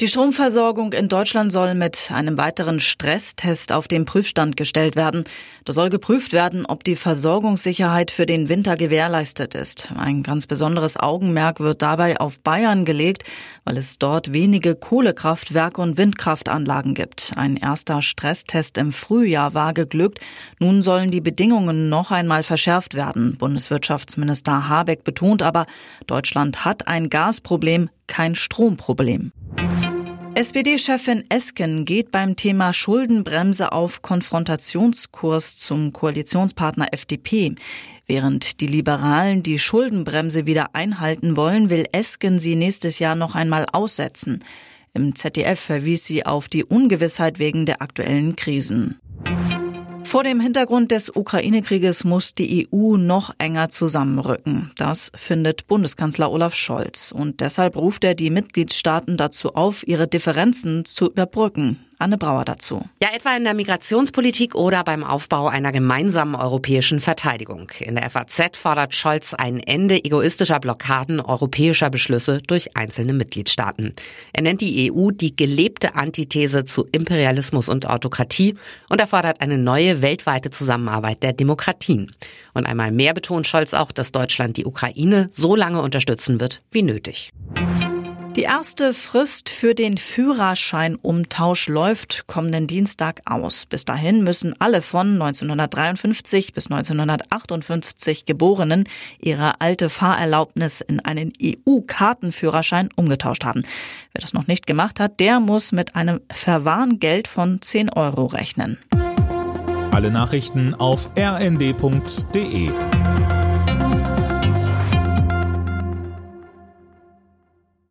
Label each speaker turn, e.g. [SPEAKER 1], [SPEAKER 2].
[SPEAKER 1] Die Stromversorgung in Deutschland soll mit einem weiteren Stresstest auf den Prüfstand gestellt werden. Da soll geprüft werden, ob die Versorgungssicherheit für den Winter gewährleistet ist. Ein ganz besonderes Augenmerk wird dabei auf Bayern gelegt, weil es dort wenige Kohlekraftwerke und Windkraftanlagen gibt. Ein erster Stresstest im Frühjahr war geglückt. Nun sollen die Bedingungen noch einmal verschärft werden. Bundeswirtschaftsminister Habeck betont aber, Deutschland hat ein Gasproblem, kein Stromproblem. SPD-Chefin Esken geht beim Thema Schuldenbremse auf Konfrontationskurs zum Koalitionspartner FDP. Während die Liberalen die Schuldenbremse wieder einhalten wollen, will Esken sie nächstes Jahr noch einmal aussetzen. Im ZDF verwies sie auf die Ungewissheit wegen der aktuellen Krisen. Vor dem Hintergrund des Ukraine-Krieges muss die EU noch enger zusammenrücken. Das findet Bundeskanzler Olaf Scholz. Und deshalb ruft er die Mitgliedstaaten dazu auf, ihre Differenzen zu überbrücken. Anne Brauer dazu.
[SPEAKER 2] Ja, etwa in der Migrationspolitik oder beim Aufbau einer gemeinsamen europäischen Verteidigung. In der FAZ fordert Scholz ein Ende egoistischer Blockaden europäischer Beschlüsse durch einzelne Mitgliedstaaten. Er nennt die EU die gelebte Antithese zu Imperialismus und Autokratie und er fordert eine neue weltweite Zusammenarbeit der Demokratien. Und einmal mehr betont Scholz auch, dass Deutschland die Ukraine so lange unterstützen wird wie nötig.
[SPEAKER 1] Die erste Frist für den Führerscheinumtausch läuft kommenden Dienstag aus. Bis dahin müssen alle von 1953 bis 1958 Geborenen ihre alte Fahrerlaubnis in einen EU-Kartenführerschein umgetauscht haben. Wer das noch nicht gemacht hat, der muss mit einem Verwarngeld von 10 Euro rechnen.
[SPEAKER 3] Alle Nachrichten auf rnd.de